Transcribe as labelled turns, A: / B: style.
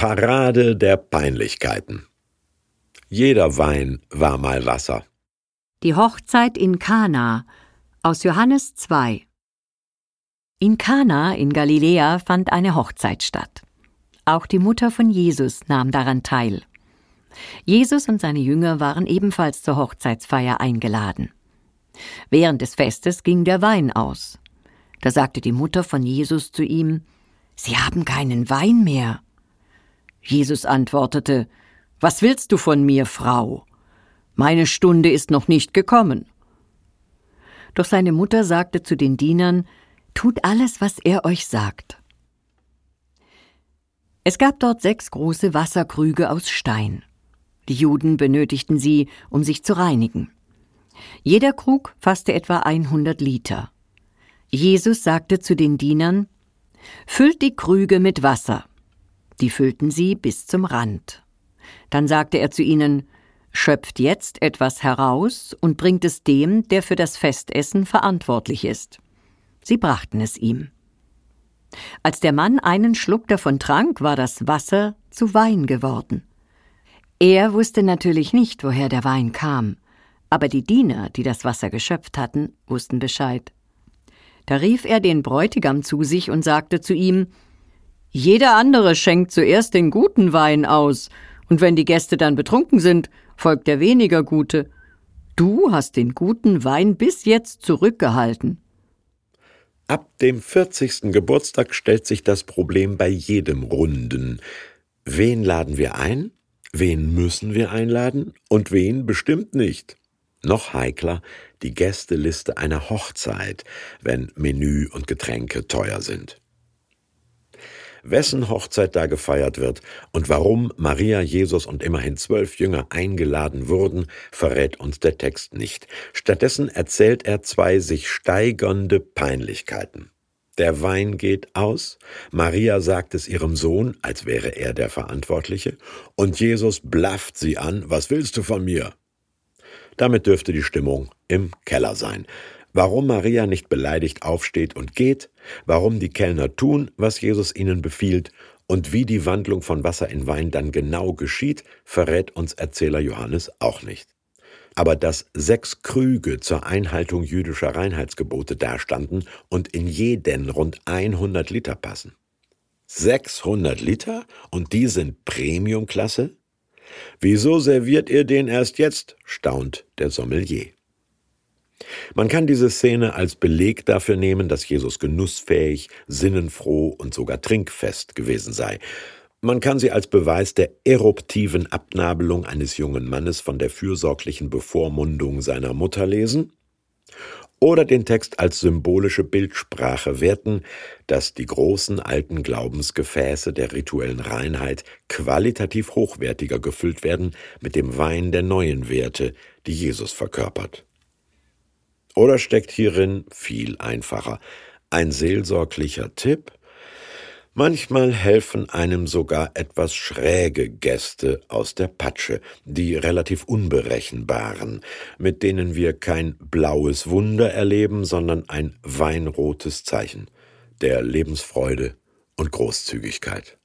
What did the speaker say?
A: Parade der Peinlichkeiten. Jeder Wein war mal Wasser.
B: Die Hochzeit in Kana aus Johannes 2. In Kana in Galiläa fand eine Hochzeit statt. Auch die Mutter von Jesus nahm daran teil. Jesus und seine Jünger waren ebenfalls zur Hochzeitsfeier eingeladen. Während des Festes ging der Wein aus. Da sagte die Mutter von Jesus zu ihm Sie haben keinen Wein mehr. Jesus antwortete Was willst du von mir, Frau? Meine Stunde ist noch nicht gekommen. Doch seine Mutter sagte zu den Dienern Tut alles, was er euch sagt. Es gab dort sechs große Wasserkrüge aus Stein. Die Juden benötigten sie, um sich zu reinigen. Jeder Krug fasste etwa 100 Liter. Jesus sagte zu den Dienern, Füllt die Krüge mit Wasser. Die füllten sie bis zum Rand. Dann sagte er zu ihnen, Schöpft jetzt etwas heraus und bringt es dem, der für das Festessen verantwortlich ist. Sie brachten es ihm. Als der Mann einen Schluck davon trank, war das Wasser zu Wein geworden. Er wusste natürlich nicht, woher der Wein kam, aber die Diener, die das Wasser geschöpft hatten, wussten Bescheid. Da rief er den Bräutigam zu sich und sagte zu ihm Jeder andere schenkt zuerst den guten Wein aus, und wenn die Gäste dann betrunken sind, folgt der weniger gute. Du hast den guten Wein bis jetzt zurückgehalten.
A: Ab dem 40. Geburtstag stellt sich das Problem bei jedem Runden. Wen laden wir ein? Wen müssen wir einladen und wen bestimmt nicht? Noch heikler die Gästeliste einer Hochzeit, wenn Menü und Getränke teuer sind. Wessen Hochzeit da gefeiert wird und warum Maria, Jesus und immerhin zwölf Jünger eingeladen wurden, verrät uns der Text nicht. Stattdessen erzählt er zwei sich steigernde Peinlichkeiten. Der Wein geht aus, Maria sagt es ihrem Sohn, als wäre er der Verantwortliche, und Jesus blafft sie an, was willst du von mir? Damit dürfte die Stimmung im Keller sein. Warum Maria nicht beleidigt aufsteht und geht, warum die Kellner tun, was Jesus ihnen befiehlt und wie die Wandlung von Wasser in Wein dann genau geschieht, verrät uns Erzähler Johannes auch nicht. Aber dass sechs Krüge zur Einhaltung jüdischer Reinheitsgebote dastanden und in jeden rund 100 Liter passen. 600 Liter? Und die sind Premiumklasse? Wieso serviert ihr den erst jetzt? staunt der Sommelier. Man kann diese Szene als Beleg dafür nehmen, dass Jesus genussfähig, sinnenfroh und sogar trinkfest gewesen sei. Man kann sie als Beweis der eruptiven Abnabelung eines jungen Mannes von der fürsorglichen Bevormundung seiner Mutter lesen oder den Text als symbolische Bildsprache werten, dass die großen alten Glaubensgefäße der rituellen Reinheit qualitativ hochwertiger gefüllt werden mit dem Wein der neuen Werte, die Jesus verkörpert. Oder steckt hierin viel einfacher ein seelsorglicher Tipp, Manchmal helfen einem sogar etwas schräge Gäste aus der Patsche, die relativ unberechenbaren, mit denen wir kein blaues Wunder erleben, sondern ein weinrotes Zeichen der Lebensfreude und Großzügigkeit.